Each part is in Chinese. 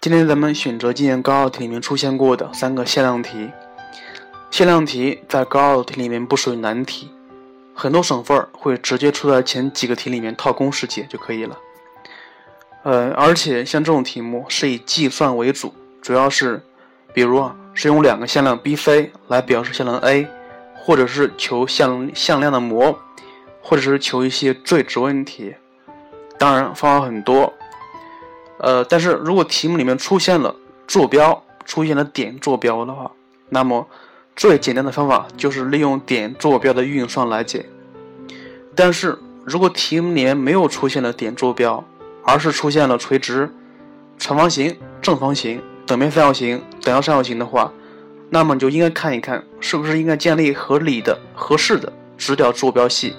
今天咱们选择今年高考题里面出现过的三个限量题。限量题在高考题里面不属于难题，很多省份会直接出在前几个题里面套公式解就可以了。呃，而且像这种题目是以计算为主，主要是，比如啊，是用两个向量 B、C 来表示向量 A，或者是求向向量的模，或者是求一些最值问题。当然方法很多。呃，但是如果题目里面出现了坐标，出现了点坐标的话，那么最简单的方法就是利用点坐标的运算来解。但是如果题目里面没有出现了点坐标，而是出现了垂直、长方形、正方形、等边三角形、等腰三角形的话，那么你就应该看一看是不是应该建立合理的、合适的直角坐标系，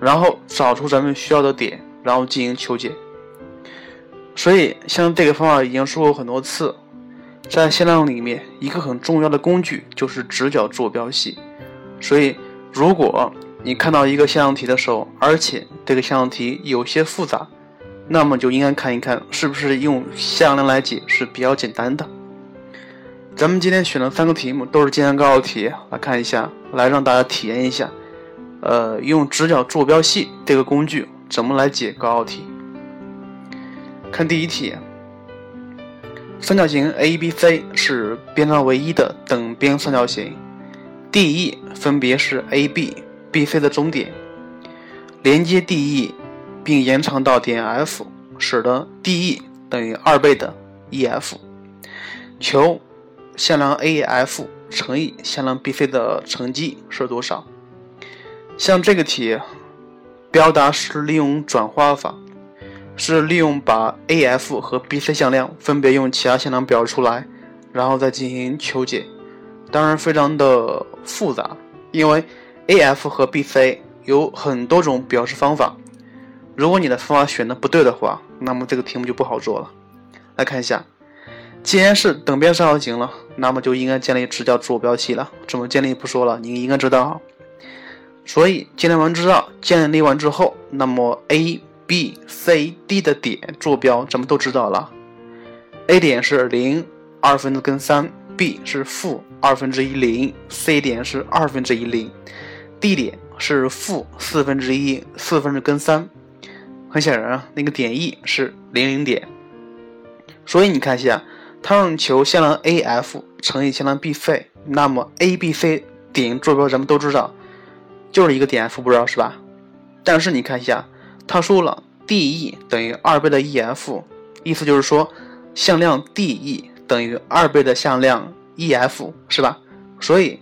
然后找出咱们需要的点，然后进行求解。所以，像这个方法已经说过很多次，在向量里面，一个很重要的工具就是直角坐标系。所以，如果你看到一个向量题的时候，而且这个向量题有些复杂，那么就应该看一看是不是用向量来解是比较简单的。咱们今天选的三个题目都是今年高考题，来看一下，来让大家体验一下，呃，用直角坐标系这个工具怎么来解高考题。看第一题，三角形 ABC 是边长为一的等边三角形，DE 分别是 AB、BC 的中点，连接 DE 并延长到点 F，使得 DE 等于二倍的 EF。求向量 AF 乘以向量 BC 的乘积是多少？像这个题，表达是利用转化法。是利用把 AF 和 BC 向量分别用其他向量表示出来，然后再进行求解，当然非常的复杂，因为 AF 和 BC 有很多种表示方法，如果你的方法选的不对的话，那么这个题目就不好做了。来看一下，既然是等边三角形了，那么就应该建立直角坐标系了。怎么建立不说了，你应该知道。所以建立完之后，建立完之后，那么 A。B、C、D 的点坐标咱们都知道了，A 点是零二分之根三，B 是负二分之一零，C 点是二分之一零，D 点是负四分之一四分之根三。很显然啊，那个点 E 是零零点，所以你看一下，它让求向量 AF 乘以向量 BC，那么 A、B、C 点坐标咱们都知道，就是一个点 F，不知道是吧？但是你看一下。他说了，DE 等于二倍的 EF，意思就是说，向量 DE 等于二倍的向量 EF，是吧？所以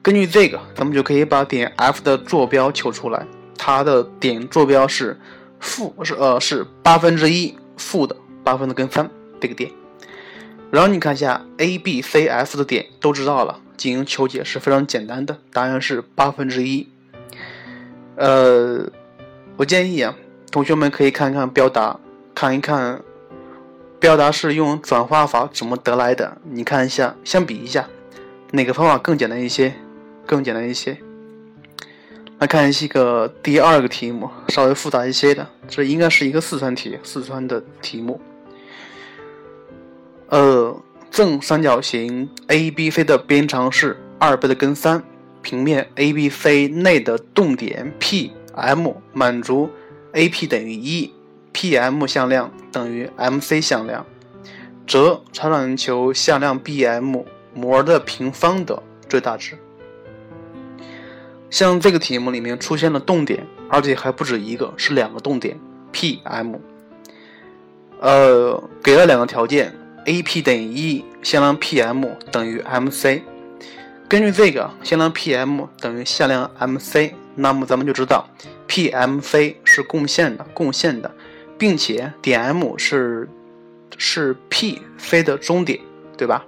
根据这个，咱们就可以把点 F 的坐标求出来。它的点坐标是负是呃是八分之一负的八分的根三这个点。然后你看一下 ABCF 的点都知道了，进行求解是非常简单的，答案是八分之一。呃，我建议啊。同学们可以看看表达，看一看表达是用转化法怎么得来的。你看一下，相比一下，哪个方法更简单一些？更简单一些。来看一个第二个题目，稍微复杂一些的，这应该是一个四川题，四川的题目。呃，正三角形 ABC 的边长是二倍的根三，平面 ABC 内的动点 P、M 满足。AP 等于一，PM 向量等于 MC 向量，则常让人求向量 BM 模的平方的最大值。像这个题目里面出现了动点，而且还不止一个，是两个动点 PM。呃，给了两个条件，AP 等于一，向量 PM 等于 MC。根据这个，向量 PM 等于向量 MC，那么咱们就知道。PMC 是共线的，共线的，并且点 M 是是 PC 的终点，对吧？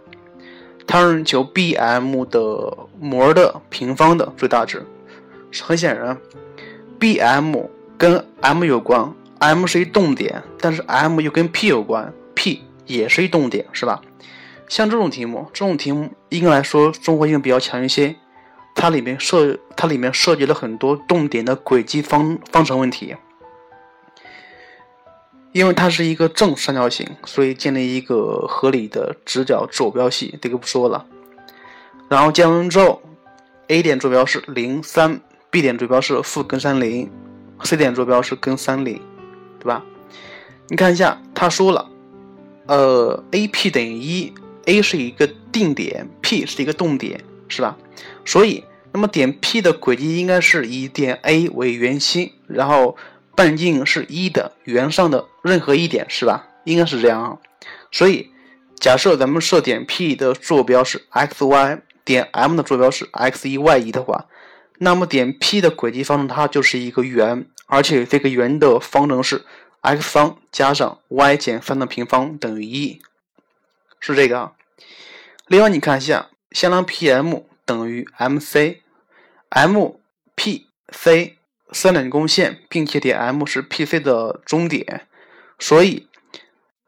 它让求 BM 的模的平方的最大值。很显然，BM 跟 M 有关，M 是一动点，但是 M 又跟 P 有关，P 也是一动点，是吧？像这种题目，这种题目应该来说综合性比较强一些。它里面涉它里面涉及了很多动点的轨迹方方程问题。因为它是一个正三角形，所以建立一个合理的直角坐标系，这个不说了。然后建完之后，A 点坐标是零三，B 点坐标是负根三零，C 点坐标是根三零，对吧？你看一下，他说了，呃，AP 等于一，A 是一个定点，P 是一个动点，是吧？所以，那么点 P 的轨迹应该是以点 A 为圆心，然后。半径是一的圆上的任何一点是吧？应该是这样啊。所以假设咱们设点 P 的坐标是 x y，点 M 的坐标是 x 一 y 一的话，那么点 P 的轨迹方程它就是一个圆，而且这个圆的方程是 x 方加上 y 减三的平方等于一，是这个啊。另外你看一下，向量 PM 等于 MC，MP C 三点共线，并且点 M 是 PC 的终点，所以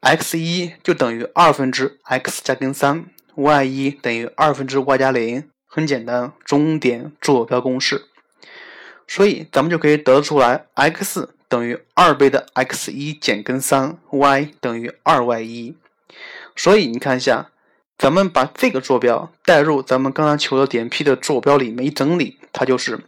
x 一就等于二分之 x 加根三，y 一等于二分之 y 加零，很简单，终点坐标公式。所以咱们就可以得出来，x 等于二倍的 x 一减根三，y 等于二 y 一。所以你看一下，咱们把这个坐标代入咱们刚才求的点 P 的坐标里面一整理，它就是。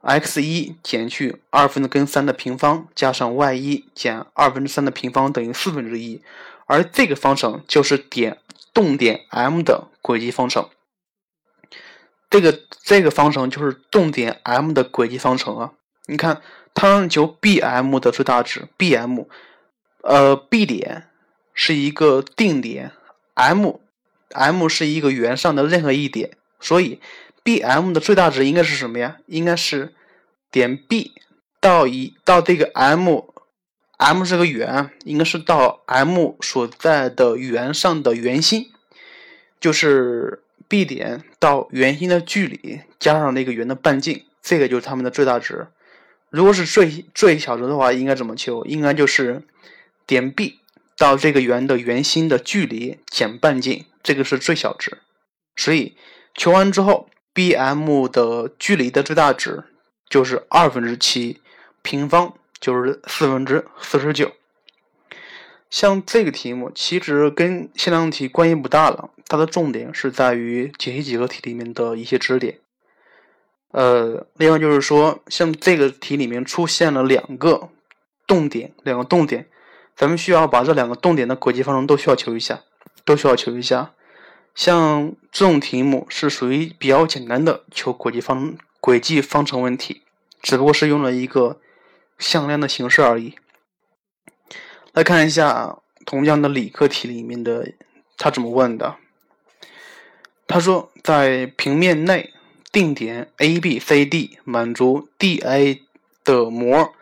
x 一减去二分之根三的平方，加上 y 一减二分之三的平方等于四分之一，而这个方程就是点动点 M 的轨迹方程。这个这个方程就是动点 M 的轨迹方程啊！你看，它让求 BM 的最大值，BM，呃，B 点是一个定点，M M 是一个圆上的任何一点，所以。B M 的最大值应该是什么呀？应该是点 B 到一到这个 M，M 是个圆，应该是到 M 所在的圆上的圆心，就是 B 点到圆心的距离加上那个圆的半径，这个就是它们的最大值。如果是最最小值的话，应该怎么求？应该就是点 B 到这个圆的圆心的距离减半径，这个是最小值。所以求完之后。B M 的距离的最大值就是二分之七平方，就是四分之四十九。像这个题目其实跟限量题关系不大了，它的重点是在于解析几何题里面的一些知识点。呃，另外就是说，像这个题里面出现了两个动点，两个动点，咱们需要把这两个动点的轨迹方程都需要求一下，都需要求一下。像这种题目是属于比较简单的求轨迹方轨迹方程问题，只不过是用了一个向量的形式而已。来看一下同样的理科题里面的他怎么问的。他说，在平面内定点 ABCD 满足 DA 的模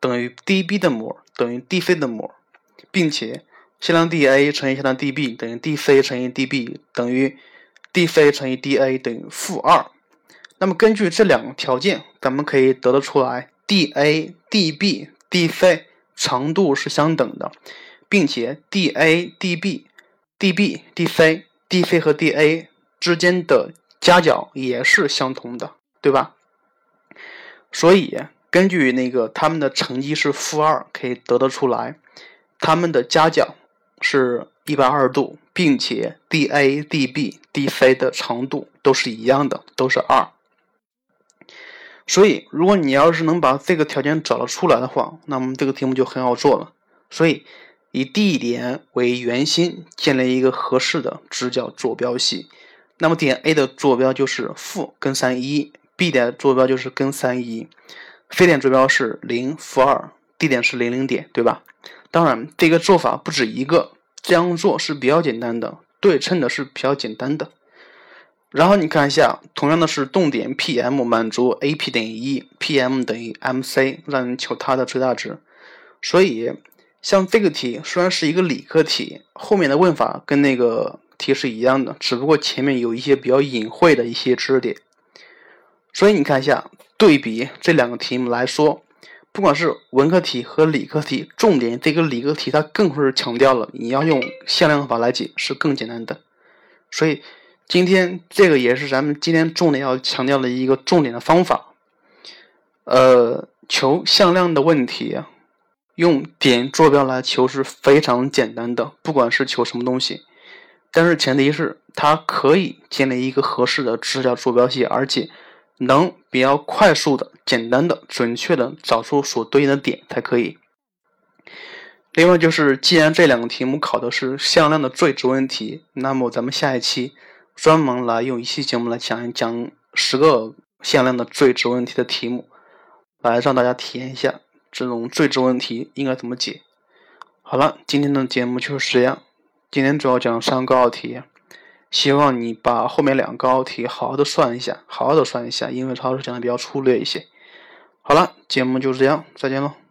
等于 DB 的模等于 DC 的模，并且。向量 dA 乘以向量 dB 等于 dC 乘以 dB 等于 dC 乘以 dA 等于负二。那么根据这两个条件，咱们可以得得出来，dA、dB、dC 长度是相等的，并且 dA、dB、dB、dC、dC 和 dA 之间的夹角也是相同的，对吧？所以根据那个它们的乘积是负二，可以得得出来，它们的夹角。是一百二十度，并且 dA、dB、dC 的长度都是一样的，都是二。所以，如果你要是能把这个条件找得出来的话，那么这个题目就很好做了。所以，以 D 点为圆心，建立一个合适的直角坐标系。那么点 A 的坐标就是负根三一，B 点的坐标就是根三一，C 点坐标是零负二，D 点是零零点，对吧？当然，这个做法不止一个，这样做是比较简单的，对称的是比较简单的。然后你看一下，同样的是动点 PM 满足 AP 等于一，PM 等于 MC，让你求它的最大值。所以，像这个题虽然是一个理科题，后面的问法跟那个题是一样的，只不过前面有一些比较隐晦的一些知识点。所以你看一下，对比这两个题目来说。不管是文科题和理科题，重点这个理科题它更是强调了你要用向量法来解是更简单的，所以今天这个也是咱们今天重点要强调的一个重点的方法。呃，求向量的问题，用点坐标来求是非常简单的，不管是求什么东西。但是前提是它可以建立一个合适的直角坐标系，而且能比较快速的、简单的、准确的找出所对应的点才可以。另外就是，既然这两个题目考的是向量的最值问题，那么咱们下一期专门来用一期节目来讲一讲十个向量的最值问题的题目，来让大家体验一下这种最值问题应该怎么解。好了，今天的节目就是这样。今天主要讲三个高考题，希望你把后面两个高题好好的算一下，好好的算一下，因为老师讲的比较粗略一些。好了，节目就是这样，再见喽。